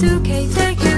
suitcase